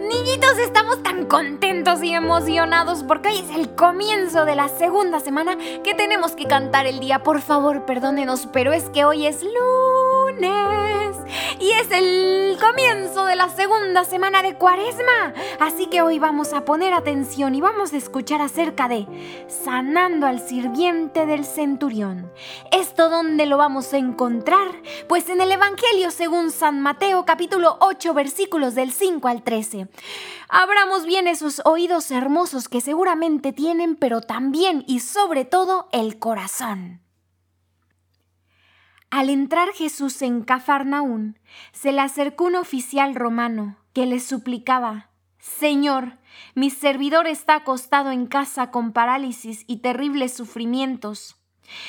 Niñitos, estamos tan contentos y emocionados porque hoy es el comienzo de la segunda semana que tenemos que cantar el día. Por favor, perdónenos, pero es que hoy es lunes y es el comienzo de la segunda semana de Cuaresma. Así que hoy vamos a poner atención y vamos a escuchar acerca de sanando al sirviente del centurión. ¿Esto dónde lo vamos a encontrar? Pues en el Evangelio según San Mateo capítulo 8 versículos del 5 al 13. Abramos bien esos oídos hermosos que seguramente tienen, pero también y sobre todo el corazón. Al entrar Jesús en Cafarnaún, se le acercó un oficial romano que le suplicaba, Señor, mi servidor está acostado en casa con parálisis y terribles sufrimientos.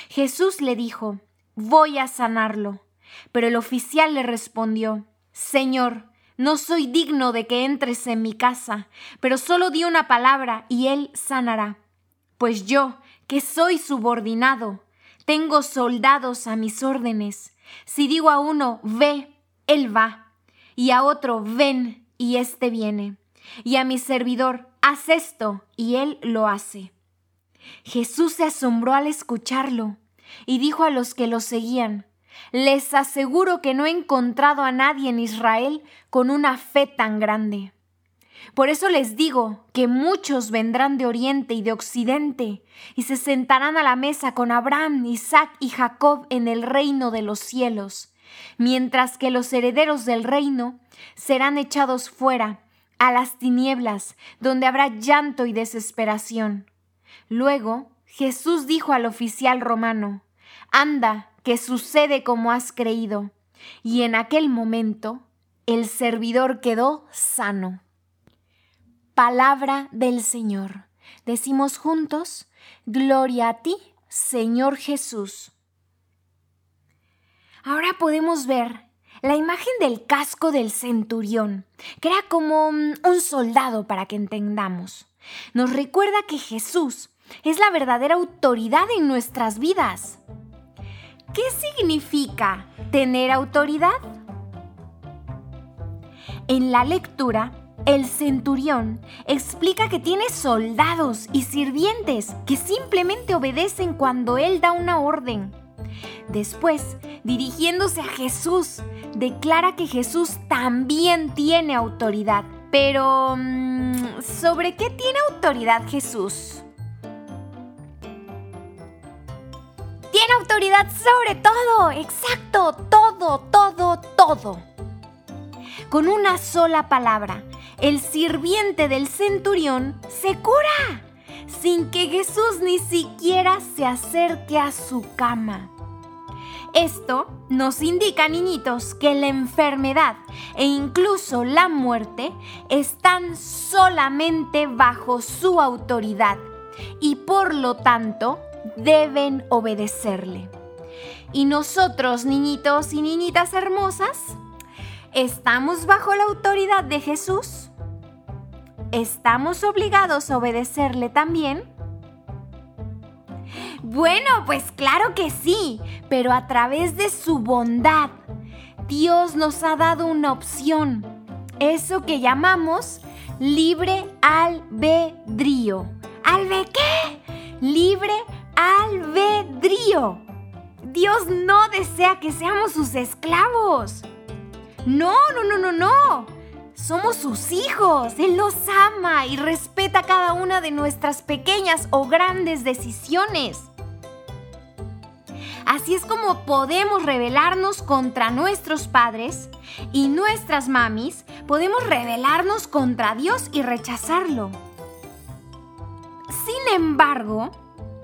Jesús le dijo, Voy a sanarlo. Pero el oficial le respondió, Señor, no soy digno de que entres en mi casa, pero solo di una palabra y él sanará. Pues yo, que soy subordinado, tengo soldados a mis órdenes. Si digo a uno, ve, él va, y a otro, ven, y éste viene. Y a mi servidor, haz esto, y él lo hace. Jesús se asombró al escucharlo, y dijo a los que lo seguían, les aseguro que no he encontrado a nadie en Israel con una fe tan grande. Por eso les digo que muchos vendrán de oriente y de occidente y se sentarán a la mesa con Abraham, Isaac y Jacob en el reino de los cielos, mientras que los herederos del reino serán echados fuera a las tinieblas, donde habrá llanto y desesperación. Luego Jesús dijo al oficial romano, Anda, que sucede como has creído. Y en aquel momento el servidor quedó sano. Palabra del Señor. Decimos juntos, Gloria a ti, Señor Jesús. Ahora podemos ver la imagen del casco del centurión, que era como mm, un soldado para que entendamos. Nos recuerda que Jesús es la verdadera autoridad en nuestras vidas. ¿Qué significa tener autoridad? En la lectura, el centurión explica que tiene soldados y sirvientes que simplemente obedecen cuando él da una orden. Después, dirigiéndose a Jesús, declara que Jesús también tiene autoridad. Pero, mm, ¿sobre qué tiene autoridad Jesús? Tiene autoridad sobre todo, exacto, todo, todo, todo. Con una sola palabra, el sirviente del centurión se cura, sin que Jesús ni siquiera se acerque a su cama. Esto nos indica, niñitos, que la enfermedad e incluso la muerte están solamente bajo su autoridad y por lo tanto deben obedecerle. Y nosotros, niñitos y niñitas hermosas, ¿estamos bajo la autoridad de Jesús? ¿Estamos obligados a obedecerle también? Bueno, pues claro que sí, pero a través de su bondad. Dios nos ha dado una opción, eso que llamamos libre albedrío. ¿Albe qué? Libre albedrío. Dios no desea que seamos sus esclavos. No, no, no, no, no. Somos sus hijos. Él nos ama y respeta cada una de nuestras pequeñas o grandes decisiones. Así es como podemos rebelarnos contra nuestros padres y nuestras mamis, podemos rebelarnos contra Dios y rechazarlo. Sin embargo,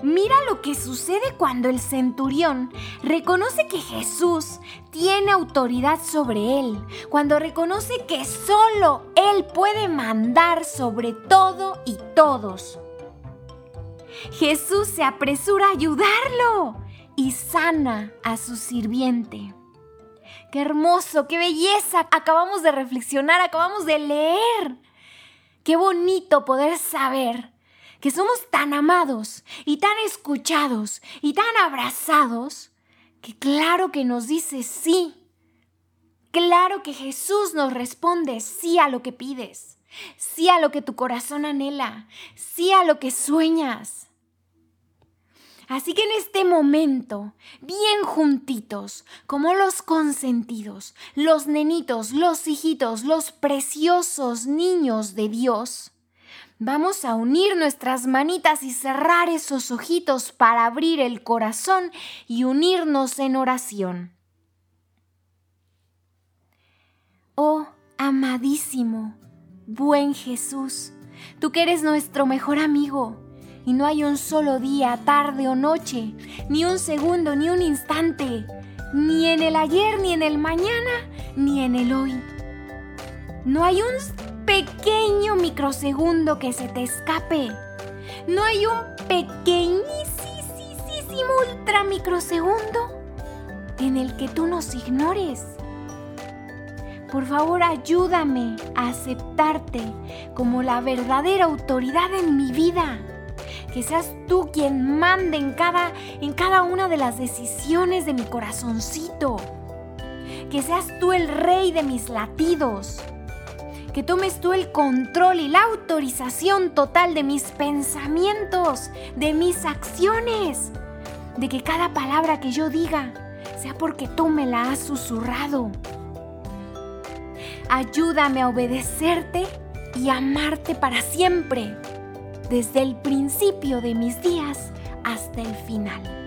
Mira lo que sucede cuando el centurión reconoce que Jesús tiene autoridad sobre él, cuando reconoce que solo Él puede mandar sobre todo y todos. Jesús se apresura a ayudarlo y sana a su sirviente. Qué hermoso, qué belleza. Acabamos de reflexionar, acabamos de leer. Qué bonito poder saber que somos tan amados y tan escuchados y tan abrazados, que claro que nos dice sí. Claro que Jesús nos responde sí a lo que pides. sí a lo que tu corazón anhela, sí a lo que sueñas. Así que en este momento, bien juntitos, como los consentidos, los nenitos, los hijitos, los preciosos niños de Dios, vamos a unir nuestras manitas y cerrar esos ojitos para abrir el corazón y unirnos en oración. Oh, amadísimo, buen Jesús, tú que eres nuestro mejor amigo, y no hay un solo día, tarde o noche, ni un segundo, ni un instante, ni en el ayer, ni en el mañana, ni en el hoy. No hay un pequeño microsegundo que se te escape. No hay un pequeñísimo ultra microsegundo en el que tú nos ignores. Por favor, ayúdame a aceptarte como la verdadera autoridad en mi vida que seas tú quien mande en cada, en cada una de las decisiones de mi corazoncito. Que seas tú el rey de mis latidos. Que tomes tú el control y la autorización total de mis pensamientos, de mis acciones. De que cada palabra que yo diga sea porque tú me la has susurrado. Ayúdame a obedecerte y amarte para siempre desde el principio de mis días hasta el final.